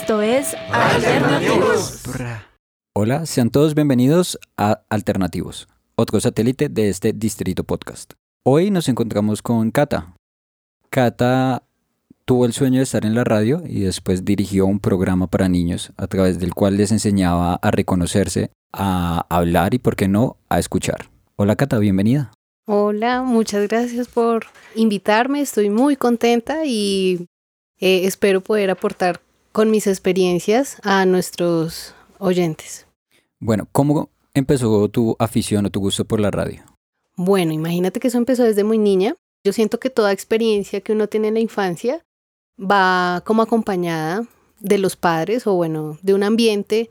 Esto es Alternativos. Hola, sean todos bienvenidos a Alternativos, otro satélite de este Distrito Podcast. Hoy nos encontramos con Cata. Cata tuvo el sueño de estar en la radio y después dirigió un programa para niños a través del cual les enseñaba a reconocerse, a hablar y, por qué no, a escuchar. Hola Cata, bienvenida. Hola, muchas gracias por invitarme. Estoy muy contenta y eh, espero poder aportar con mis experiencias a nuestros oyentes. Bueno, ¿cómo empezó tu afición o tu gusto por la radio? Bueno, imagínate que eso empezó desde muy niña. Yo siento que toda experiencia que uno tiene en la infancia va como acompañada de los padres o bueno, de un ambiente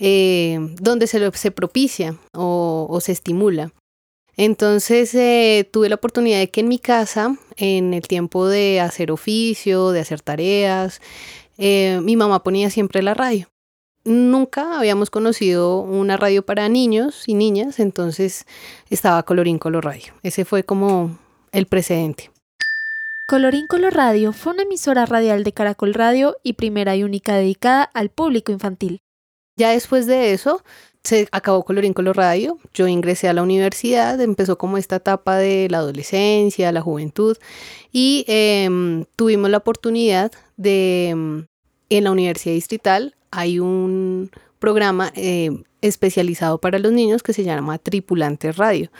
eh, donde se, se propicia o se estimula. Entonces eh, tuve la oportunidad de que en mi casa, en el tiempo de hacer oficio, de hacer tareas, eh, mi mamá ponía siempre la radio. Nunca habíamos conocido una radio para niños y niñas, entonces estaba Colorín Color Radio. Ese fue como el precedente. Colorín Color Radio fue una emisora radial de Caracol Radio y primera y única dedicada al público infantil. Ya después de eso, se acabó Colorín Color Radio, yo ingresé a la universidad, empezó como esta etapa de la adolescencia, la juventud y em, tuvimos la oportunidad de, em, en la Universidad Distrital hay un programa em, especializado para los niños que se llama Tripulante Radio.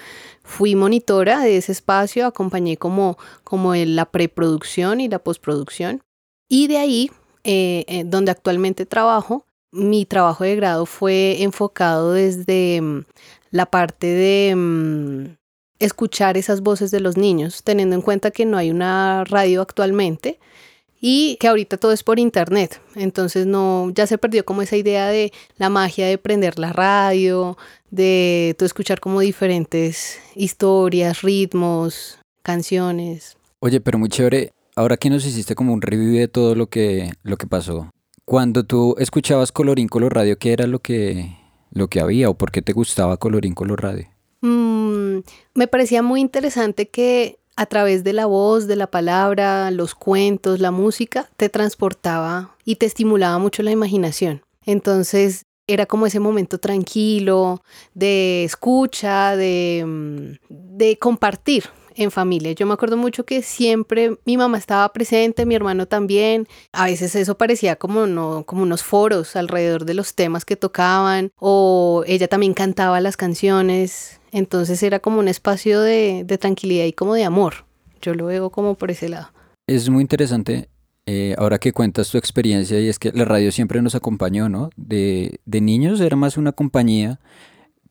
Fui monitora de ese espacio, acompañé como, como la preproducción y la postproducción y de ahí, eh, eh, donde actualmente trabajo, mi trabajo de grado fue enfocado desde mm, la parte de mm, escuchar esas voces de los niños, teniendo en cuenta que no hay una radio actualmente y que ahorita todo es por internet. Entonces no, ya se perdió como esa idea de la magia de prender la radio, de escuchar como diferentes historias, ritmos, canciones. Oye, pero muy chévere. Ahora que nos hiciste como un review de todo lo que, lo que pasó, cuando tú escuchabas Colorín Color Radio, ¿qué era lo que, lo que había o por qué te gustaba Colorín Color Radio? Mm, me parecía muy interesante que a través de la voz, de la palabra, los cuentos, la música, te transportaba y te estimulaba mucho la imaginación. Entonces era como ese momento tranquilo, de escucha, de, mm, de compartir en familia. Yo me acuerdo mucho que siempre mi mamá estaba presente, mi hermano también. A veces eso parecía como, no, como unos foros alrededor de los temas que tocaban o ella también cantaba las canciones. Entonces era como un espacio de, tranquilidad y como de amor. Yo lo veo como por ese lado. Es muy interesante eh, ahora que cuentas tu experiencia y es que la radio siempre nos acompañó, ¿no? De, de niños era más una compañía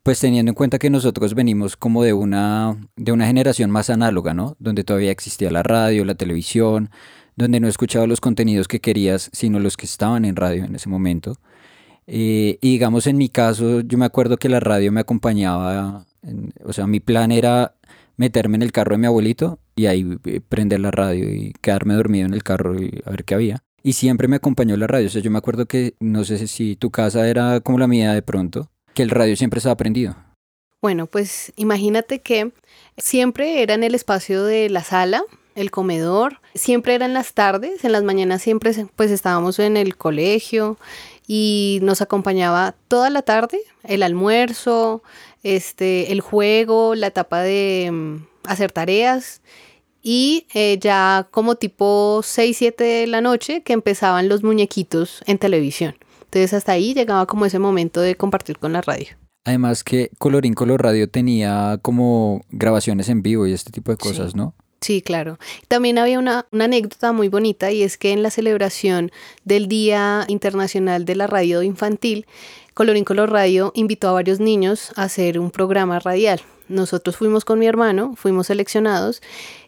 pues teniendo en cuenta que nosotros venimos como de una, de una generación más análoga, ¿no? Donde todavía existía la radio, la televisión, donde no escuchaba los contenidos que querías, sino los que estaban en radio en ese momento. Eh, y digamos, en mi caso, yo me acuerdo que la radio me acompañaba, o sea, mi plan era meterme en el carro de mi abuelito y ahí eh, prender la radio y quedarme dormido en el carro y a ver qué había. Y siempre me acompañó la radio. O sea, yo me acuerdo que, no sé si tu casa era como la mía de pronto, que el radio siempre estaba prendido? Bueno, pues imagínate que siempre era en el espacio de la sala, el comedor, siempre era en las tardes, en las mañanas siempre pues estábamos en el colegio y nos acompañaba toda la tarde el almuerzo, este, el juego, la etapa de mm, hacer tareas y eh, ya como tipo 6, 7 de la noche que empezaban los muñequitos en televisión. Entonces hasta ahí llegaba como ese momento de compartir con la radio. Además que Colorín Color Radio tenía como grabaciones en vivo y este tipo de cosas, ¿no? Sí, claro. También había una, una, anécdota muy bonita y es que en la celebración del Día Internacional de la Radio Infantil, Colorín Color Radio invitó a varios niños a hacer un programa radial. Nosotros fuimos con mi hermano, fuimos seleccionados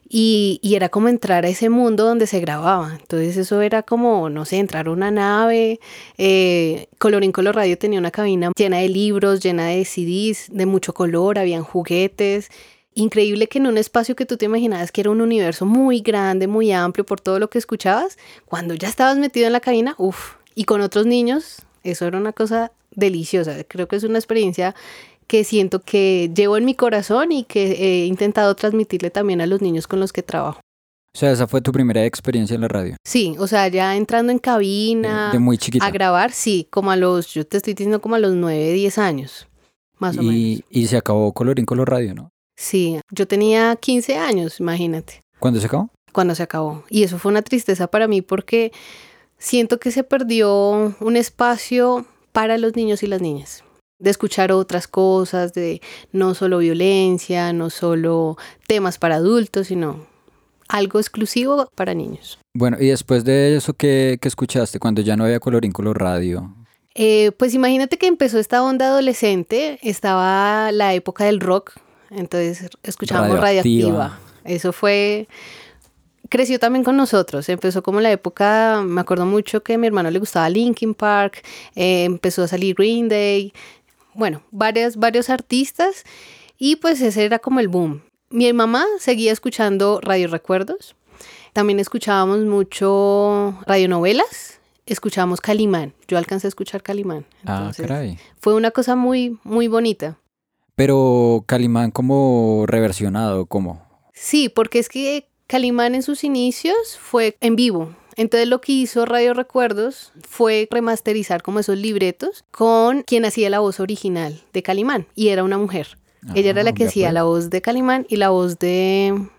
y, era como entrar a ese mundo donde se grababa. Entonces eso era como, no sé, entrar a una nave. Eh, Colorín Color Radio tenía una cabina llena de libros, llena de CDs, de mucho color, habían juguetes. Increíble que en un espacio que tú te imaginabas que era un universo muy grande, muy amplio por todo lo que escuchabas, cuando ya estabas metido en la cabina, uff, y con otros niños, eso era una cosa deliciosa. Creo que es una experiencia que siento que llevo en mi corazón y que he intentado transmitirle también a los niños con los que trabajo. O sea, esa fue tu primera experiencia en la radio. Sí, o sea, ya entrando en cabina. De, muy chiquita. A grabar, sí, como a los, yo te estoy diciendo como a los 9, 10 años, más o menos. Y se acabó Colorín Color Radio, ¿no? Sí, yo tenía 15 años, imagínate. ¿Cuándo se acabó? Cuando se acabó. Y eso fue una tristeza para mí porque siento que se perdió un espacio para los niños y las niñas de escuchar otras cosas, de no solo violencia, no solo temas para adultos, sino algo exclusivo para niños. Bueno, y después de eso, ¿qué, escuchaste cuando ya no había colorín color radio? Eh, pues imagínate que empezó esta onda adolescente, estaba la época del rock, entonces escuchábamos radioactiva. Eso fue, creció también con nosotros, empezó como la época, me acuerdo mucho que a mi hermano le gustaba Linkin Park, eh, empezó a salir Green Day, bueno, varias, varios artistas y pues ese era como el boom. Mi mamá seguía escuchando Radio Recuerdos. También escuchábamos mucho radionovelas. Escuchábamos Calimán. Yo alcancé a escuchar Calimán. ah, caray. Fue una cosa muy, muy bonita. Pero Calimán como reversionado, ¿cómo? Sí, porque es que Calimán en sus inicios fue en vivo. Entonces lo que hizo Radio Recuerdos fue remasterizar como esos libretos con quien hacía la voz original de Calimán y era una mujer. Ella era la que hacía la voz de Calimán y la voz de...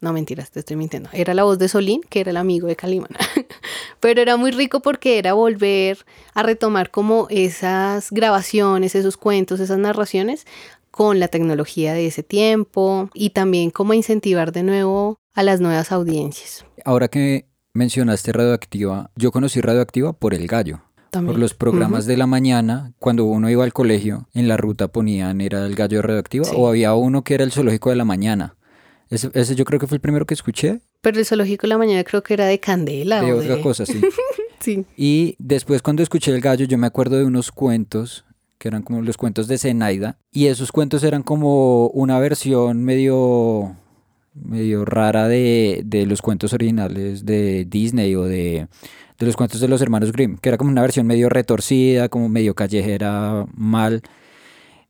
No, mentiras, te estoy mintiendo. Era la voz de Solín, que era el amigo de Calimán. Pero era muy rico porque era volver a retomar como esas grabaciones, esos cuentos, esas narraciones con la tecnología de ese tiempo y también como incentivar de nuevo a las nuevas audiencias. Ahora que mencionaste Radioactiva, yo conocí Radioactiva por El Gallo. Por los programas de la mañana, cuando uno iba al colegio, en la ruta ponían, era el gallo radioactiva, o había uno que era el zoológico de la mañana. Ese, yo creo que fue el primero que escuché. Pero el zoológico de la mañana creo que era de Candela. De otra cosa, sí. sí. Y después cuando escuché el gallo, yo me acuerdo de unos cuentos que eran como los cuentos de Zenaida. Y esos cuentos eran como una versión medio medio rara de, de los cuentos originales de Disney o de de los cuentos de los hermanos Grimm, que era como una versión medio retorcida, como medio callejera, mal.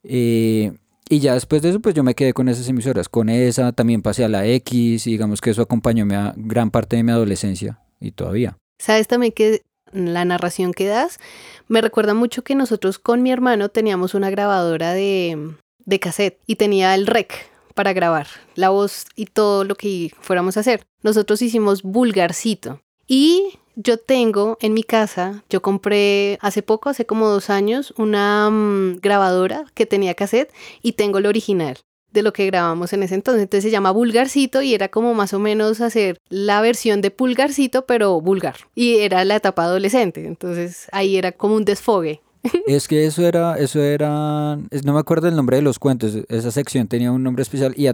Eh, y ya después de eso, pues yo me quedé con esas emisoras. Con esa también pasé a la X y digamos que eso acompañó a gran parte de mi adolescencia y todavía. Sabes también que la narración que das me recuerda mucho que nosotros con mi hermano teníamos una grabadora de, de cassette y tenía el rec para grabar la voz y todo lo que fuéramos a hacer. Nosotros hicimos vulgarcito y yo tengo en mi casa, yo compré hace poco, hace como dos años, una mm, grabadora que tenía cassette y tengo el original de lo que grabamos en ese entonces. Entonces se llama Vulgarcito y era como más o menos hacer la versión de Pulgarcito, pero vulgar. Y era la etapa adolescente. Entonces ahí era como un desfogue. Es que eso era, eso era, no me acuerdo el nombre de los cuentos, esa sección tenía un nombre especial y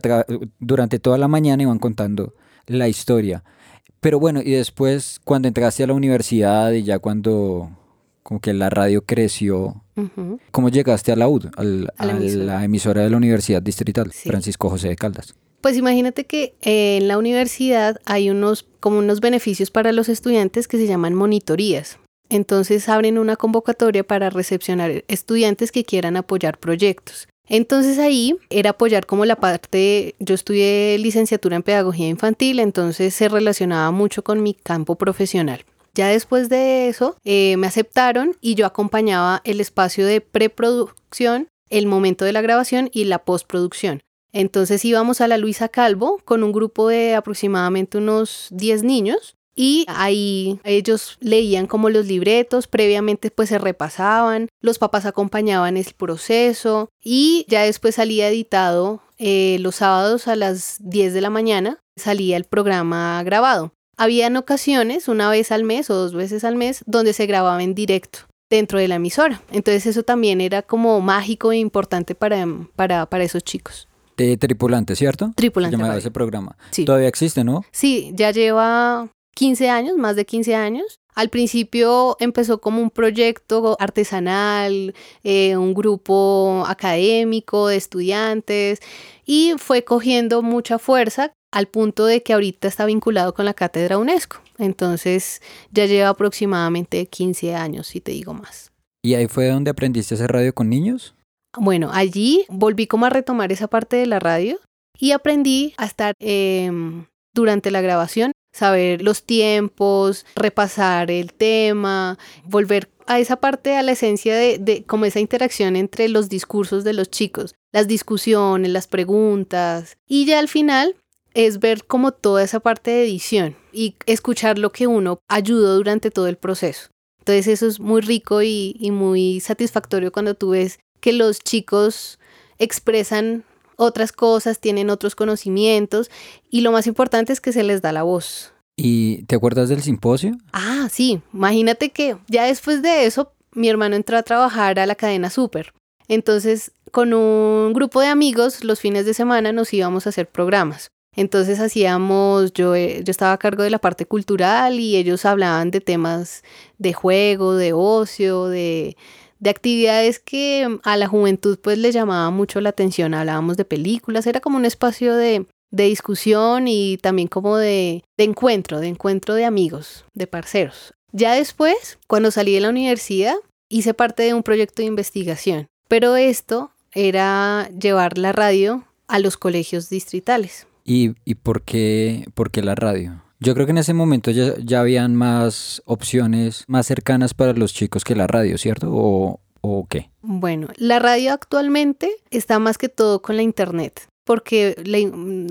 durante toda la mañana iban contando la historia. Pero bueno, y después cuando entraste a la universidad y ya cuando como que la radio creció, ¿cómo llegaste a la UD, a, la emisora de la Universidad Distrital, Francisco José de Caldas? Pues imagínate que en la universidad hay unos como unos beneficios para los estudiantes que se llaman monitorías. Entonces abren una convocatoria para recepcionar estudiantes que quieran apoyar proyectos. Entonces ahí era apoyar como la parte, yo estudié licenciatura en pedagogía infantil, entonces se relacionaba mucho con mi campo profesional. Ya después de eso eh, me aceptaron y yo acompañaba el espacio de preproducción, el momento de la grabación y la postproducción. Entonces íbamos a la Luisa Calvo con un grupo de aproximadamente unos 10 niños y ahí ellos leían como los libretos, previamente pues se repasaban, los papás acompañaban el proceso y ya después salía editado eh, los sábados a las 10 de la mañana, salía el programa grabado. Habían ocasiones, una vez al mes o dos veces al mes, donde se grababa en directo dentro de la emisora. Entonces eso también era como mágico e importante para, para, para esos chicos. De tripulante, ¿cierto? Tripulante. Se ese programa. Sí. Todavía existe, ¿no? Sí, ya lleva 15 años, más de 15 años. Al principio empezó como un proyecto artesanal, eh, un grupo académico de estudiantes y fue cogiendo mucha fuerza al punto de que ahorita está vinculado con la cátedra UNESCO. Entonces ya lleva aproximadamente 15 años, si te digo más. ¿Y ahí fue donde aprendiste a hacer radio con niños? Bueno, allí volví como a retomar esa parte de la radio y aprendí a estar em, durante la grabación, saber los tiempos, repasar el tema, volver a esa parte, a la esencia de, de como esa interacción entre los discursos de los chicos, las discusiones, las preguntas, y ya al final es ver como toda esa parte de edición y escuchar lo que uno ayudó durante todo el proceso. Entonces eso es muy rico y, y muy satisfactorio cuando tú ves que los chicos expresan otras cosas, tienen otros conocimientos y lo más importante es que se les da la voz. ¿Y te acuerdas del simposio? Ah, sí, imagínate que ya después de eso mi hermano entró a trabajar a la cadena Super. Entonces, con un grupo de amigos, los fines de semana nos íbamos a hacer programas. Entonces hacíamos, yo, eh, yo estaba a cargo de la parte cultural y ellos hablaban de temas de juego, de ocio, de, de actividades que a la juventud pues les llamaba mucho la atención. Hablábamos de películas, era como un espacio de, de discusión y también como de, de encuentro, de encuentro de amigos, de parceros. Ya después, cuando salí de la universidad, hice parte de un proyecto de investigación, pero esto era llevar la radio a los colegios distritales. ¿Y, y por, qué, por qué la radio? Yo creo que en ese momento ya, ya habían más opciones más cercanas para los chicos que la radio, ¿cierto? ¿O, ¿O qué? Bueno, la radio actualmente está más que todo con la internet, porque la,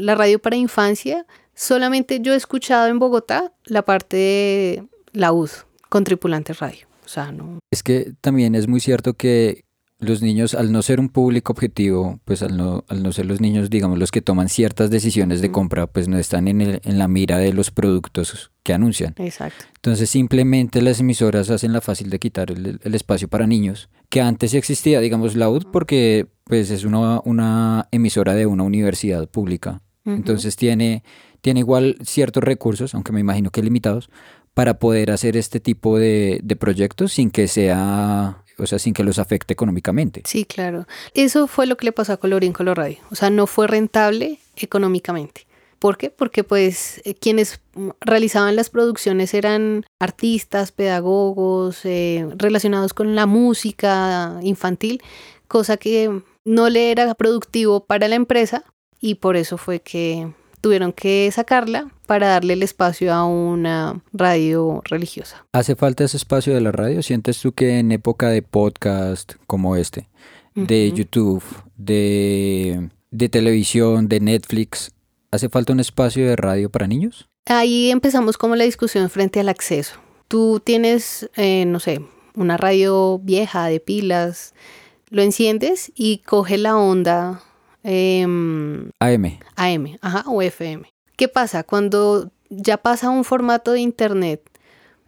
la radio para infancia, solamente yo he escuchado en Bogotá la parte de la UD con tripulante radio. O sea, no. Es que también es muy cierto que los niños, al no ser un público objetivo, pues al no, al no ser los niños, digamos, los que toman ciertas decisiones de compra, pues no están en, el, en la mira de los productos que anuncian. Exacto. Entonces simplemente las emisoras hacen la fácil de quitar el, el espacio para niños, que antes existía, digamos, la UD, porque pues es una, una emisora de una universidad pública. Entonces tiene, tiene igual ciertos recursos, aunque me imagino que limitados, para poder hacer este tipo de, de proyectos sin que sea, o sea, sin que los afecte económicamente. Sí, claro. Eso fue lo que le pasó a Colorín Color Radio. O sea, no fue rentable económicamente. ¿Por qué? Porque pues eh, quienes realizaban las producciones eran artistas, pedagogos, eh, relacionados con la música infantil, cosa que no le era productivo para la empresa y por eso fue que tuvieron que sacarla para darle el espacio a una radio religiosa. ¿Hace falta ese espacio de la radio? ¿Sientes tú que en época de podcast como este, de. YouTube, de, de televisión, de Netflix, ¿hace falta un espacio de radio para niños? Ahí empezamos como la discusión frente al acceso. Tú tienes, eh, no sé, una radio vieja de pilas, lo enciendes y coge la onda em, AM. AM, ajá, o FM. ¿Qué pasa? Cuando ya pasa un formato de internet,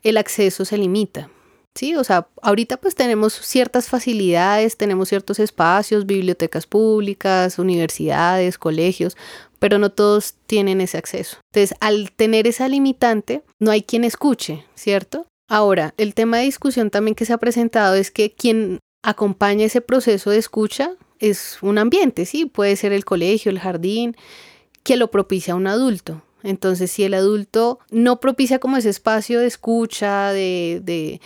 el acceso se limita. Sí, o sea, ahorita pues tenemos ciertas facilidades, tenemos ciertos espacios, bibliotecas públicas, universidades, colegios, pero no todos tienen ese acceso. Entonces, al tener esa limitante, no hay quien escuche, ¿cierto? Ahora, el tema de discusión también que se ha presentado es que quien acompaña ese proceso de escucha es un ambiente, sí, puede ser el colegio, el jardín, que lo propicia un adulto. Entonces, si el adulto no propicia como ese espacio de escucha, de, de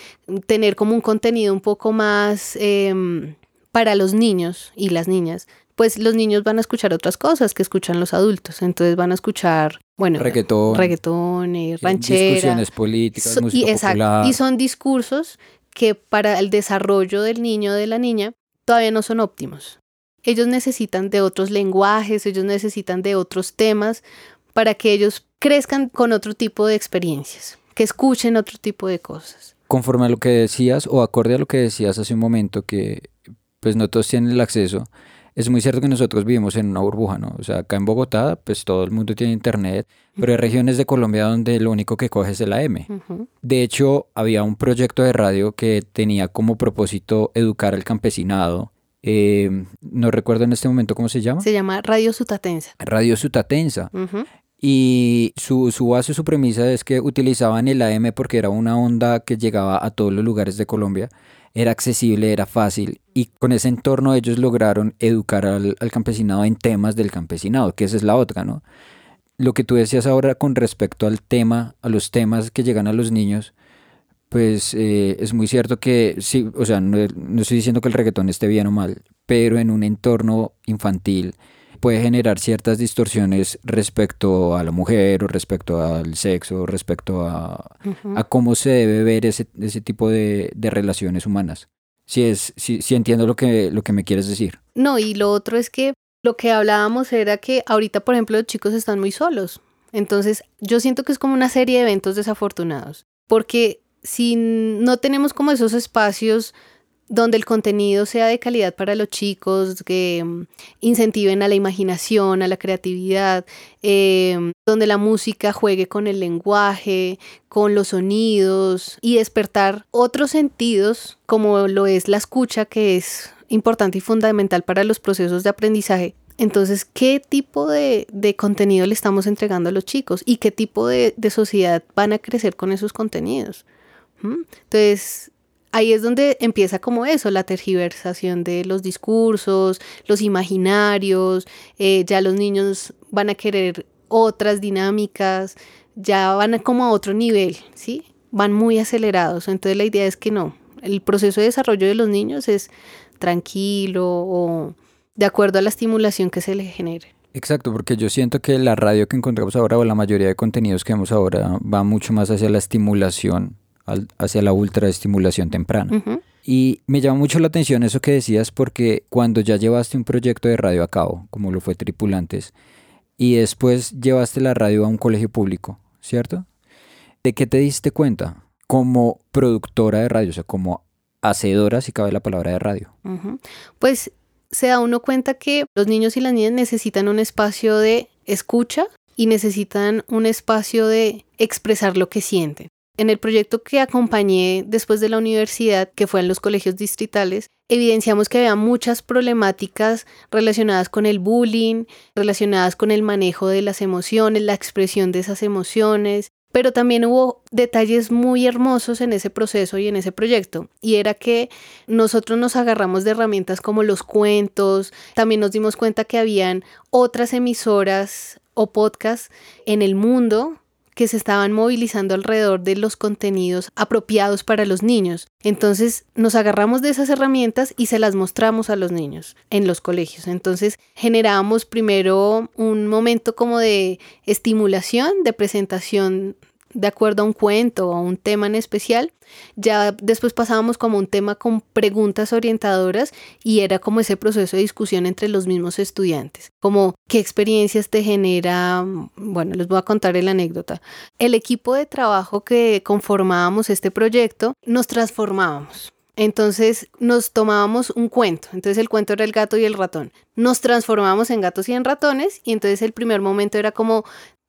tener como un contenido un poco más em, para los niños y las niñas, pues los niños van a escuchar otras cosas que escuchan los adultos. Entonces van a escuchar, bueno, Reggaetón, reggaetón, eh, eh, ranchera. discusiones políticas, So- música y, exacto, popular. y son discursos que para el desarrollo del niño o de la niña todavía no son óptimos. Ellos necesitan de otros lenguajes, ellos necesitan de otros temas para que ellos crezcan con otro tipo de experiencias, que escuchen otro tipo de cosas. Conforme a lo que decías o acorde a lo que decías hace un momento que pues no todos tienen el acceso, es muy cierto que nosotros vivimos en una burbuja, ¿no? O sea, acá en Bogotá pues todo el mundo tiene internet, pero hay regiones de Colombia donde lo único que coge es el AM. De hecho, había un proyecto de radio que tenía como propósito educar al campesinado. Eh, no recuerdo en este momento cómo se llama. Se llama Radio Sutatensa. Radio Sutatensa. Y su, su base, su premisa es que utilizaban el AM porque era una onda que llegaba a todos los lugares de Colombia, era accesible, era fácil, y con ese entorno ellos lograron educar al, al campesinado en temas del campesinado, que esa es la otra, ¿no? Lo que tú decías ahora con respecto al tema, a los temas que llegan a los niños, pues eh, es muy cierto que sí, o sea, no, no estoy diciendo que el reggaetón esté bien o mal, pero en un entorno infantil, puede generar ciertas distorsiones respecto a la mujer o respecto al sexo, respecto a, a cómo se debe ver ese, ese tipo de, de relaciones humanas. Si, es, si, si entiendo lo que, lo que me quieres decir. No, y lo otro es que lo que hablábamos era que ahorita, por ejemplo, los chicos están muy solos. Entonces, yo siento que es como una serie de eventos desafortunados, porque si no tenemos como esos espacios donde el contenido sea de calidad para los chicos, que mm, incentiven a la imaginación, a la creatividad, em, donde la música juegue con el lenguaje, con los sonidos y despertar otros sentidos como lo es la escucha, que es importante y fundamental para los procesos de aprendizaje. Entonces, ¿qué tipo de, contenido le estamos entregando a los chicos y qué tipo de, de sociedad van a crecer con esos contenidos? Entonces, ahí es donde empieza como eso, la tergiversación de los discursos, los imaginarios, eh, ya los niños van a querer otras dinámicas, ya van como a otro nivel, ¿sí? Van muy acelerados. Entonces la idea es que no, el proceso de desarrollo de los niños es tranquilo o de acuerdo a la estimulación que se les genere. Exacto, porque yo siento que la radio que encontramos ahora o la mayoría de contenidos que vemos ahora va mucho más hacia la estimulación hacia la ultraestimulación temprana. Y me llama mucho la atención eso que decías porque cuando ya llevaste un proyecto de radio a cabo, como lo fue Tripulantes, y después llevaste la radio a un colegio público, ¿cierto? ¿De qué te diste cuenta como productora de radio, o sea, como hacedora, si cabe la palabra de radio? Pues se da uno cuenta que los niños y las niñas necesitan un espacio de escucha y necesitan un espacio de expresar lo que sienten. En el proyecto que acompañé después de la universidad, que fue en los colegios distritales, evidenciamos que había muchas problemáticas relacionadas con el bullying, relacionadas con el manejo de las emociones, la expresión de esas emociones, pero también hubo detalles muy hermosos en ese proceso y en ese proyecto. Y era que nosotros nos agarramos de herramientas como los cuentos, también nos dimos cuenta que habían otras emisoras o podcasts en el mundo que se estaban movilizando alrededor de los contenidos apropiados para los niños. Entonces nos agarramos de esas herramientas y se las mostramos a los niños en los colegios. Entonces generamos primero un momento como de estimulación, de presentación de acuerdo a un cuento o a un tema en especial. Ya después pasábamos como un tema con preguntas orientadoras y era como ese proceso de discusión entre los mismos estudiantes, como qué experiencias te genera, bueno, les voy a contar la anécdota. El equipo de trabajo que conformábamos este proyecto, nos transformábamos. Entonces nos tomábamos un cuento. Entonces el cuento era el gato y el ratón. Nos transformábamos en gatos y en ratones y entonces el primer momento era como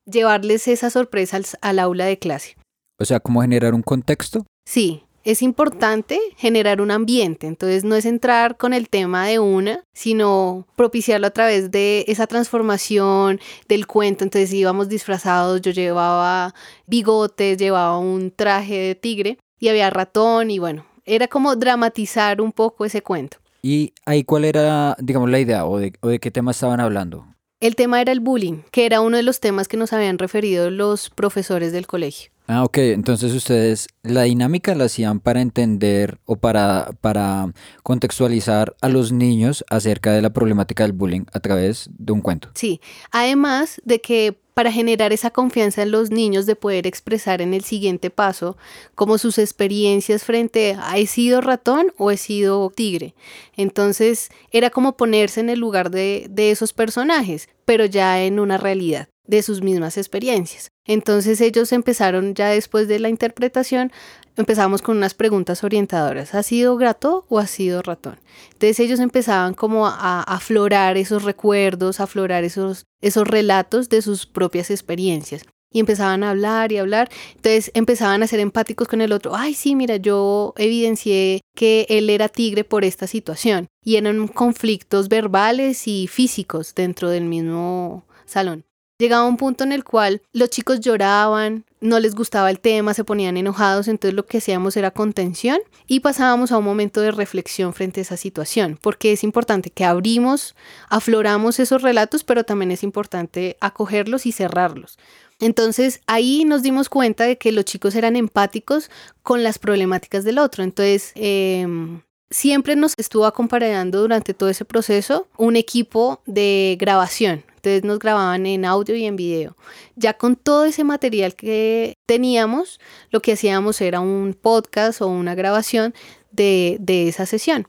llevarles esa sorpresa al, al aula de clase. O sea, ¿cómo generar un contexto? Sí, es importante generar un ambiente, entonces no es entrar con el tema de una, sino propiciarlo a través de esa transformación del cuento. Entonces íbamos disfrazados, yo llevaba bigotes, llevaba un traje de tigre y había ratón y bueno, era como dramatizar un poco ese cuento. ¿Y ahí cuál era, digamos, la idea o de, o de qué tema estaban hablando? El tema era el bullying, que era uno de los temas que nos habían referido los profesores del colegio. Ah, ok. Entonces ustedes la dinámica la hacían para entender o para, para contextualizar a los niños acerca de la problemática del bullying a través de un cuento. Sí. Además de que para generar esa confianza en los niños de poder expresar en el siguiente paso como sus experiencias frente a he sido ratón o he sido tigre. Entonces era como ponerse en el lugar de, de esos personajes, pero ya en una realidad de sus mismas experiencias. Entonces ellos empezaron ya después de la interpretación, empezamos con unas preguntas orientadoras. ¿Ha sido gato o ha sido ratón? Entonces ellos empezaban como a aflorar esos recuerdos, a aflorar esos, esos relatos de sus propias experiencias. Y empezaban a hablar y hablar. Entonces empezaban a ser empáticos con el otro. Ay, sí, mira, yo evidencié que él era tigre por esta situación. Y eran conflictos verbales y físicos dentro del mismo salón. Llegaba un punto en el cual los chicos lloraban, no les gustaba el tema, se ponían enojados, entonces lo que hacíamos era contención y pasábamos a un momento de reflexión frente a esa situación, porque es importante que abrimos, afloramos esos relatos, pero también es importante acogerlos y cerrarlos. Entonces ahí nos dimos cuenta de que los chicos eran empáticos con las problemáticas del otro. Entonces em, siempre nos estuvo acompañando durante todo ese proceso un equipo de grabación. Entonces nos grababan en audio y en video. Ya con todo ese material que teníamos, lo que hacíamos era un podcast o una grabación de, esa sesión.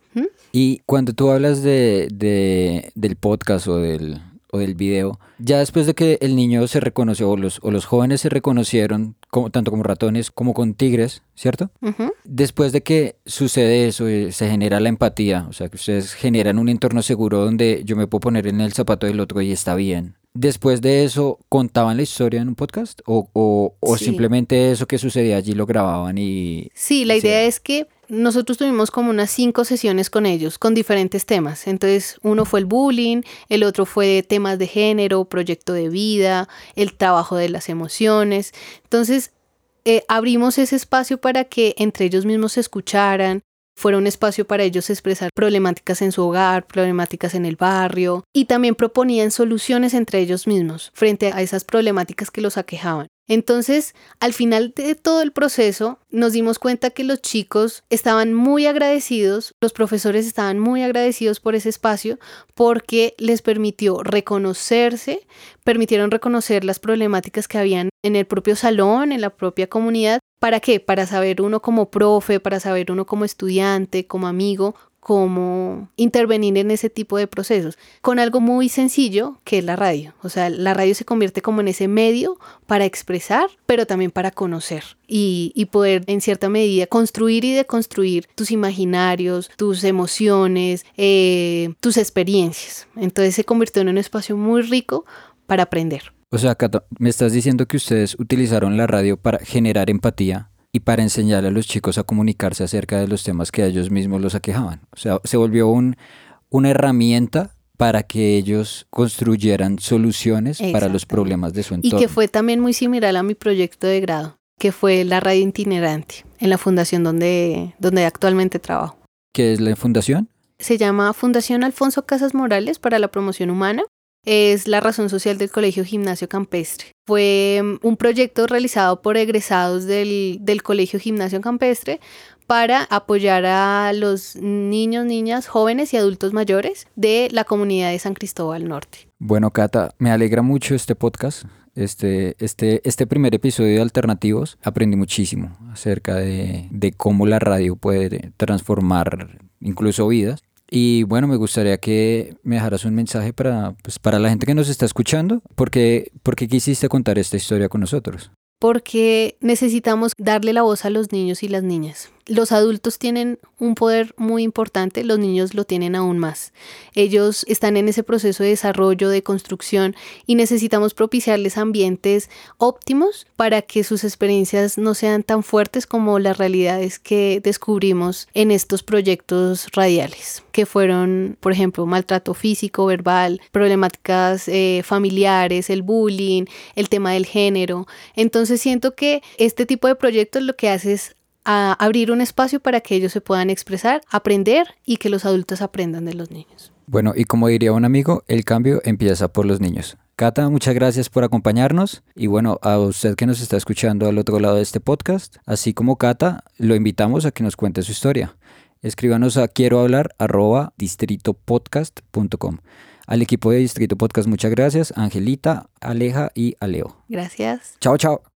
Y cuando tú hablas de, del podcast o del, o del video, ya después de que el niño se reconoció o los, o los jóvenes se reconocieron como, tanto como ratones como con tigres, ¿cierto? Después de que sucede eso, eh, se genera la empatía, o sea, que ustedes generan un entorno seguro donde yo me puedo poner en el zapato del otro y está bien. Después de eso, ¿contaban la historia en un podcast? ¿O, o, simplemente eso que sucedía allí lo grababan y... Sí, la idea es que nosotros tuvimos como unas cinco sesiones con ellos, con diferentes temas. Entonces, uno fue el bullying, el otro fue temas de género, proyecto de vida, el trabajo de las emociones. Entonces, eh, abrimos ese espacio para que entre ellos mismos se escucharan, fuera un espacio para ellos expresar problemáticas en su hogar, problemáticas en el barrio y también proponían soluciones entre ellos mismos frente a esas problemáticas que los aquejaban. Entonces, al final de todo el proceso, nos dimos cuenta que los chicos estaban muy agradecidos, los profesores estaban muy agradecidos por ese espacio porque les permitió reconocerse, permitieron reconocer las problemáticas que habían en el propio salón, en la propia comunidad. ¿Para qué? Para saber uno como profe, para saber uno como estudiante, como amigo, cómo intervenir en ese tipo de procesos con algo muy sencillo que es la radio. O sea, la radio se convierte como en ese medio para expresar, pero también para conocer y, poder en cierta medida construir y deconstruir tus imaginarios, tus emociones, eh, tus experiencias. Entonces se convirtió en un espacio muy rico para aprender. O sea, me estás diciendo que ustedes utilizaron la radio para generar empatía y para enseñar a los chicos a comunicarse acerca de los temas que a ellos mismos los aquejaban. O sea, se volvió un, una herramienta para que ellos construyeran soluciones para los problemas de su entorno. Y que fue también muy similar a mi proyecto de grado, que fue la radio itinerante en la fundación donde, donde actualmente trabajo. ¿Qué es la fundación? Se llama Fundación Alfonso Casas Morales para la Promoción Humana es la razón social del Colegio Gimnasio Campestre. Fue mm, un proyecto realizado por egresados del, del, Colegio Gimnasio Campestre para apoyar a los niños, niñas, jóvenes y adultos mayores de la comunidad de San Cristóbal Norte. Bueno, Cata, me alegra mucho este podcast. Este, este, este primer episodio de Alternativos aprendí muchísimo acerca de, de cómo la radio puede transformar incluso vidas y bueno, me gustaría que me dejaras un mensaje para, pues, para la gente que nos está escuchando, porque, porque quisiste contar esta historia con nosotros. Porque necesitamos darle la voz a los niños y las niñas los adultos tienen un poder muy importante, los niños lo tienen aún más. Ellos están en ese proceso de desarrollo, de construcción y necesitamos propiciarles ambientes óptimos para que sus experiencias no sean tan fuertes como las realidades que descubrimos en estos proyectos radiales, que fueron, por ejemplo, maltrato físico, verbal, problemáticas eh, familiares, el bullying, el tema del género. Entonces siento que este tipo de proyectos lo que hace es a abrir un espacio para que ellos se puedan expresar, aprender y que los adultos aprendan de los niños. Bueno, y como diría un amigo, el cambio empieza por los niños. Cata, muchas gracias por acompañarnos y bueno, a usted que nos está escuchando al otro lado de este podcast, así como Cata, lo invitamos a que nos cuente su historia. Escríbanos a quiero hablar arroba distritopodcast.com. Al equipo de Distrito Podcast, muchas gracias. Angelita, Aleja y Aleo. Gracias. Chao, chao.